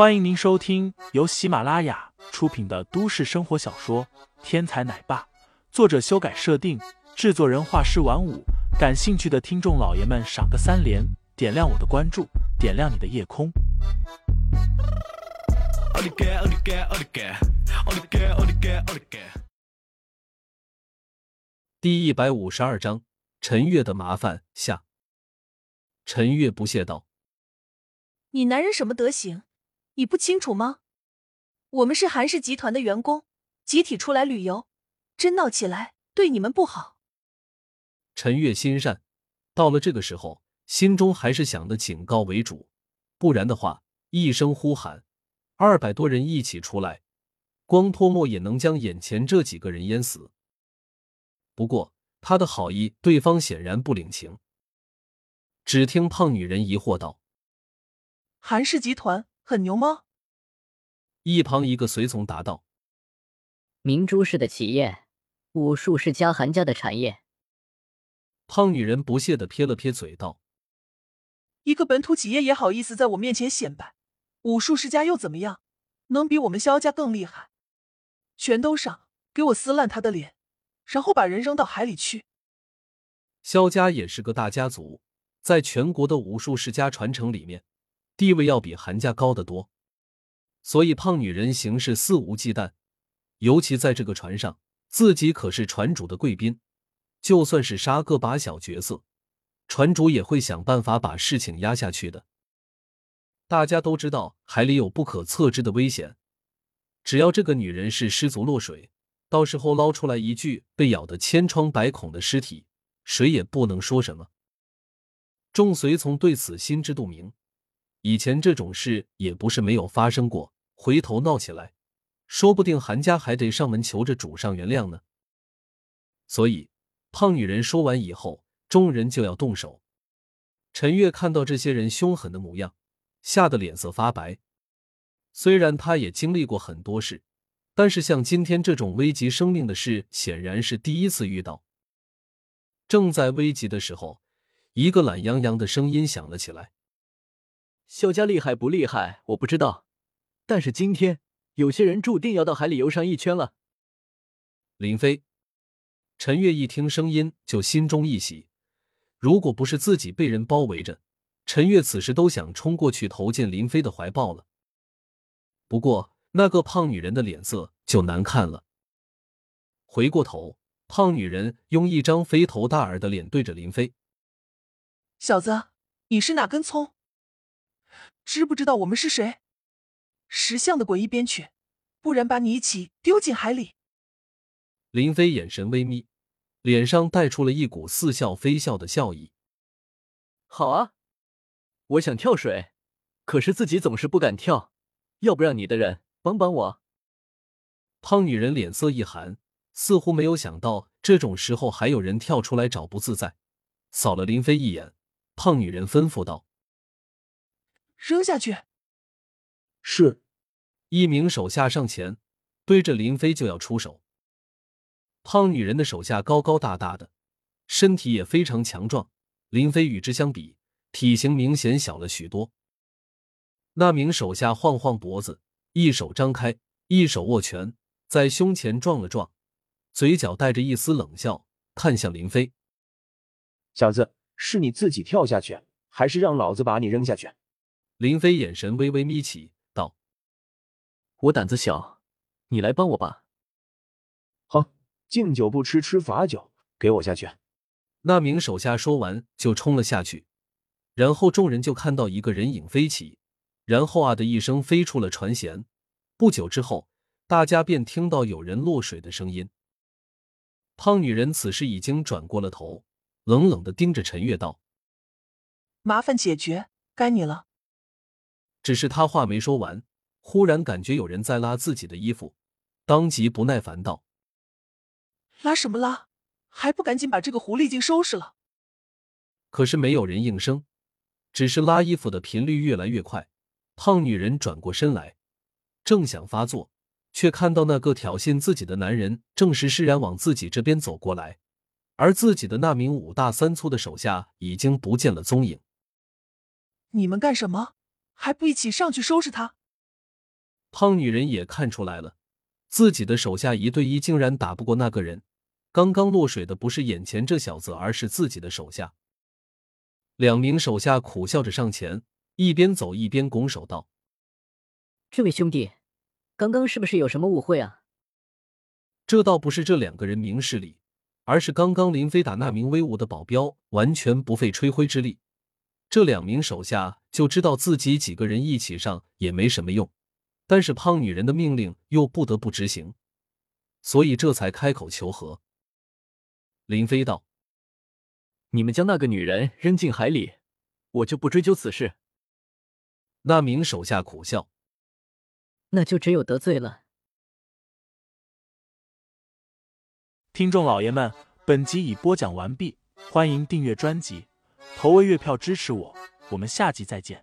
欢迎您收听由喜马拉雅出品的都市生活小说《天才奶爸》，作者修改设定，制作人画师晚舞。感兴趣的听众老爷们，赏个三连，点亮我的关注，点亮你的夜空。第一百五十二章，陈月的麻烦下。陈月不屑道：“你男人什么德行？你不清楚吗？我们是韩氏集团的员工，集体出来旅游，真闹起来对你们不好。”陈月心善，到了这个时候，心中还是想的警告为主，不然的话，一声呼喊，二百多人一起出来，光泼墨也能将眼前这几个人淹死。不过他的好意，对方显然不领情。只听胖女人疑惑道：“韩氏集团很牛吗？”一旁一个随从答道：“明珠市的企业，武术是家韩家的产业。”胖女人不屑的撇了撇嘴道：“一个本土企业也好意思在我面前显摆，武术世家又怎么样？能比我们萧家更厉害？全都上，给我撕烂他的脸！”然后把人扔到海里去。萧家也是个大家族，在全国的武术世家传承里面，地位要比韩家高得多。所以胖女人行事肆无忌惮，尤其在这个船上，自己可是船主的贵宾，就算是杀个把小角色，船主也会想办法把事情压下去的。大家都知道海里有不可测知的危险，只要这个女人是失足落水。到时候捞出来一具被咬得千疮百孔的尸体，谁也不能说什么。众随从对此心知肚明，以前这种事也不是没有发生过。回头闹起来，说不定韩家还得上门求着主上原谅呢。所以，胖女人说完以后，众人就要动手。陈月看到这些人凶狠的模样，吓得脸色发白。虽然他也经历过很多事。但是像今天这种危及生命的事，显然是第一次遇到。正在危急的时候，一个懒洋洋的声音响了起来：“萧家厉害不厉害，我不知道，但是今天有些人注定要到海里游上一圈了。”林飞、陈月一听声音就心中一喜，如果不是自己被人包围着，陈月此时都想冲过去投进林飞的怀抱了。不过。那个胖女人的脸色就难看了。回过头，胖女人用一张肥头大耳的脸对着林飞：“小子，你是哪根葱？知不知道我们是谁？识相的滚一边去，不然把你一起丢进海里！”林飞眼神微眯，脸上带出了一股似笑非笑的笑意。“好啊，我想跳水，可是自己总是不敢跳，要不让你的人。”帮帮我！胖女人脸色一寒，似乎没有想到这种时候还有人跳出来找不自在，扫了林飞一眼。胖女人吩咐道：“扔下去。”是。一名手下上前，对着林飞就要出手。胖女人的手下高高大大的，身体也非常强壮。林飞与之相比，体型明显小了许多。那名手下晃晃脖子。一手张开，一手握拳，在胸前撞了撞，嘴角带着一丝冷笑，看向林飞：“小子，是你自己跳下去，还是让老子把你扔下去？”林飞眼神微微眯起，道：“我胆子小，你来帮我吧。”“好，敬酒不吃吃罚酒，给我下去！”那名手下说完就冲了下去，然后众人就看到一个人影飞起。然后啊的一声飞出了船舷，不久之后，大家便听到有人落水的声音。胖女人此时已经转过了头，冷冷的盯着陈月道：“麻烦解决，该你了。”只是他话没说完，忽然感觉有人在拉自己的衣服，当即不耐烦道：“拉什么拉？还不赶紧把这个狐狸精收拾了！”可是没有人应声，只是拉衣服的频率越来越快。胖女人转过身来，正想发作，却看到那个挑衅自己的男人正是释然往自己这边走过来，而自己的那名五大三粗的手下已经不见了踪影。你们干什么？还不一起上去收拾他？胖女人也看出来了，自己的手下一对一竟然打不过那个人。刚刚落水的不是眼前这小子，而是自己的手下。两名手下苦笑着上前，一边走一边拱手道：“这位兄弟，刚刚是不是有什么误会啊？”这倒不是这两个人明事理，而是刚刚林飞打那名威武的保镖，完全不费吹灰之力。这两名手下就知道自己几个人一起上也没什么用，但是胖女人的命令又不得不执行，所以这才开口求和。林飞道：“你们将那个女人扔进海里，我就不追究此事。”那名手下苦笑：“那就只有得罪了。”听众老爷们，本集已播讲完毕，欢迎订阅专辑，投喂月票支持我，我们下集再见。